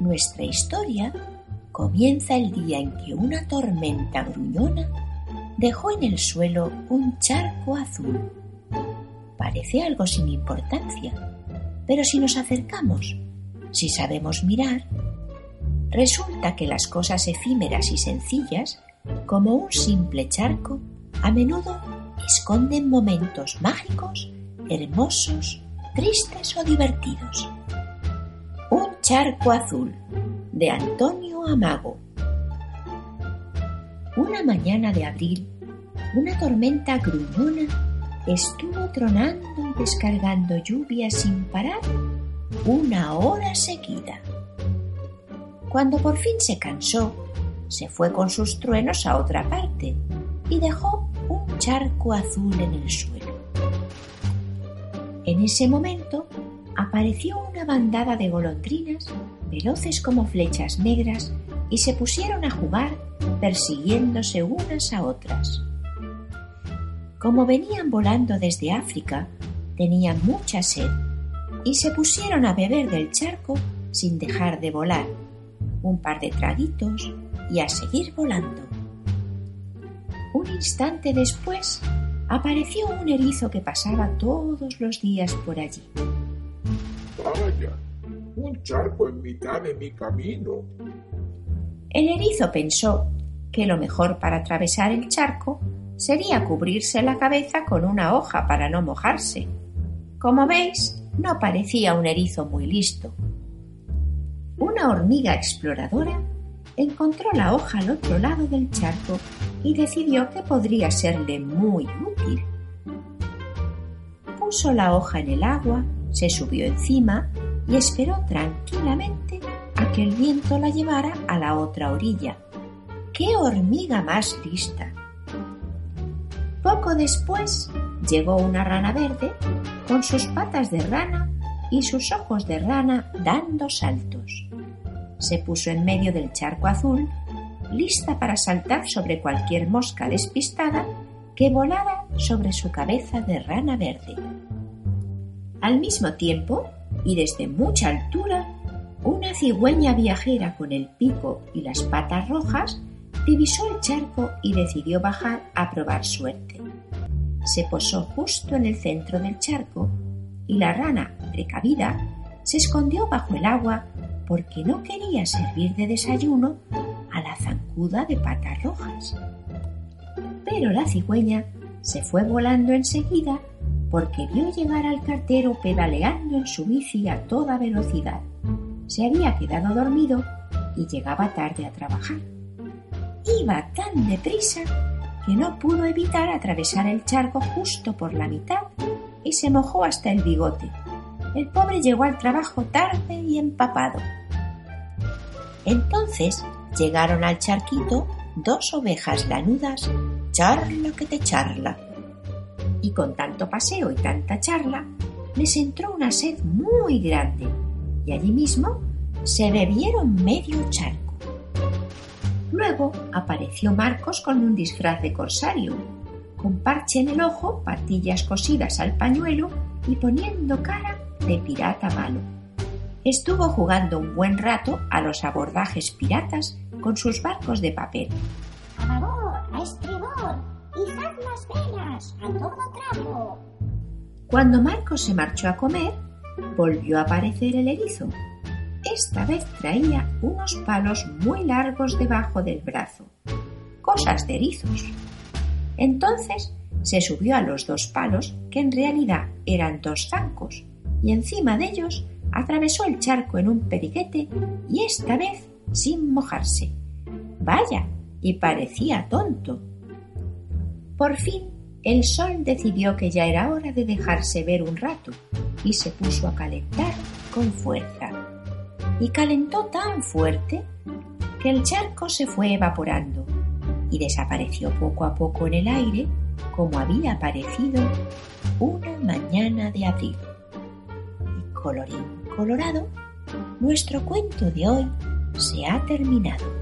Nuestra historia comienza el día en que una tormenta gruñona dejó en el suelo un charco azul. Parece algo sin importancia, pero si nos acercamos, si sabemos mirar, resulta que las cosas efímeras y sencillas, como un simple charco, a menudo esconden momentos mágicos, hermosos, tristes o divertidos. Charco azul de Antonio Amago. Una mañana de abril, una tormenta gruñona estuvo tronando y descargando lluvia sin parar una hora seguida. Cuando por fin se cansó, se fue con sus truenos a otra parte y dejó un charco azul en el suelo. En ese momento apareció una bandada de golondrinas veloces como flechas negras y se pusieron a jugar persiguiéndose unas a otras. Como venían volando desde África, tenían mucha sed y se pusieron a beber del charco sin dejar de volar, un par de traguitos y a seguir volando. Un instante después apareció un erizo que pasaba todos los días por allí. Un charco en mitad de mi camino. El erizo pensó que lo mejor para atravesar el charco sería cubrirse la cabeza con una hoja para no mojarse. Como veis, no parecía un erizo muy listo. Una hormiga exploradora encontró la hoja al otro lado del charco y decidió que podría serle muy útil. Puso la hoja en el agua, se subió encima y esperó tranquilamente a que el viento la llevara a la otra orilla. ¡Qué hormiga más lista! Poco después llegó una rana verde con sus patas de rana y sus ojos de rana dando saltos. Se puso en medio del charco azul, lista para saltar sobre cualquier mosca despistada que volara sobre su cabeza de rana verde. Al mismo tiempo, y desde mucha altura, una cigüeña viajera con el pico y las patas rojas divisó el charco y decidió bajar a probar suerte. Se posó justo en el centro del charco y la rana, precavida, se escondió bajo el agua porque no quería servir de desayuno a la zancuda de patas rojas. Pero la cigüeña se fue volando enseguida porque vio llegar al cartero pedaleando en su bici a toda velocidad. Se había quedado dormido y llegaba tarde a trabajar. Iba tan deprisa que no pudo evitar atravesar el charco justo por la mitad y se mojó hasta el bigote. El pobre llegó al trabajo tarde y empapado. Entonces llegaron al charquito dos ovejas lanudas, charla que te charla, y con tanto paseo y tanta charla, les entró una sed muy grande y allí mismo se bebieron medio charco. Luego apareció Marcos con un disfraz de corsario, con parche en el ojo, patillas cosidas al pañuelo y poniendo cara de pirata malo. Estuvo jugando un buen rato a los abordajes piratas con sus barcos de papel. A todo trapo. Cuando Marcos se marchó a comer, volvió a aparecer el erizo. Esta vez traía unos palos muy largos debajo del brazo. Cosas de erizos. Entonces se subió a los dos palos, que en realidad eran dos zancos, y encima de ellos atravesó el charco en un periguete y esta vez sin mojarse. Vaya, y parecía tonto. Por fin el sol decidió que ya era hora de dejarse ver un rato y se puso a calentar con fuerza. Y calentó tan fuerte que el charco se fue evaporando y desapareció poco a poco en el aire como había aparecido una mañana de abril. Y colorín colorado, nuestro cuento de hoy se ha terminado.